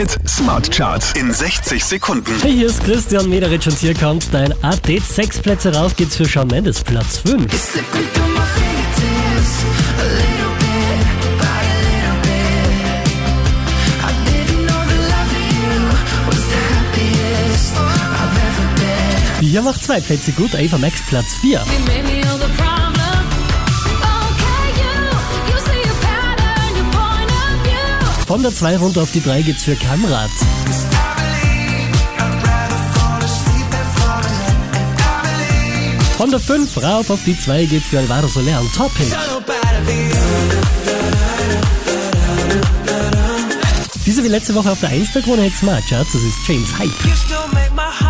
Hit Smart Charts in 60 Sekunden. Hey, hier ist Christian Mederitsch und hier kommt dein Update. Sechs Plätze rauf geht's für Shawn Mendes, Platz 5. Hier macht zwei Plätze gut, Ava Max Platz 4. Von der 2 runter auf die 3 geht's für Kamrat. Von der 5 rauf auf die 2 geht's für Alvaro Soler und Topping. Diese wie letzte Woche auf der 1 der Krone Hit Smart Charts, das ist James Hype.